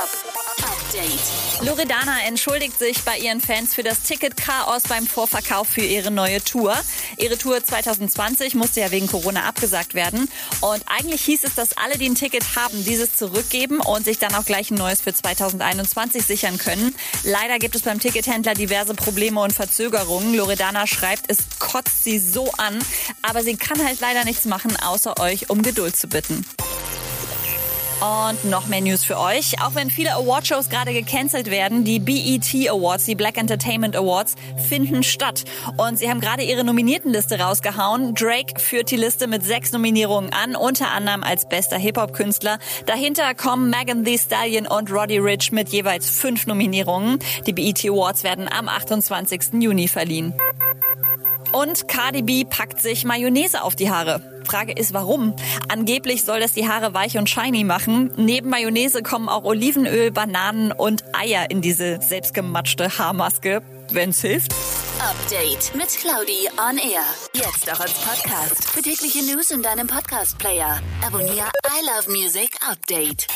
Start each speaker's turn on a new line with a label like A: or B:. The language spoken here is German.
A: Update.
B: Loredana entschuldigt sich bei ihren Fans für das Ticket-Chaos beim Vorverkauf für ihre neue Tour. Ihre Tour 2020 musste ja wegen Corona abgesagt werden. Und eigentlich hieß es, dass alle, die ein Ticket haben, dieses zurückgeben und sich dann auch gleich ein neues für 2021 sichern können. Leider gibt es beim Tickethändler diverse Probleme und Verzögerungen. Loredana schreibt, es kotzt sie so an, aber sie kann halt leider nichts machen, außer euch um Geduld zu bitten. Und noch mehr News für euch. Auch wenn viele Awardshows gerade gecancelt werden, die BET Awards, die Black Entertainment Awards, finden statt. Und sie haben gerade ihre Nominiertenliste rausgehauen. Drake führt die Liste mit sechs Nominierungen an, unter anderem als bester Hip-Hop-Künstler. Dahinter kommen Megan Thee Stallion und Roddy Rich mit jeweils fünf Nominierungen. Die BET Awards werden am 28. Juni verliehen. Und Cardi B packt sich Mayonnaise auf die Haare. Frage ist, warum? Angeblich soll das die Haare weich und shiny machen. Neben Mayonnaise kommen auch Olivenöl, Bananen und Eier in diese selbstgematschte Haarmaske. Wenn's hilft.
A: Update mit Claudi on Air. Jetzt auch als Podcast. Für tägliche News in deinem Podcast-Player. Abonniere I Love Music Update.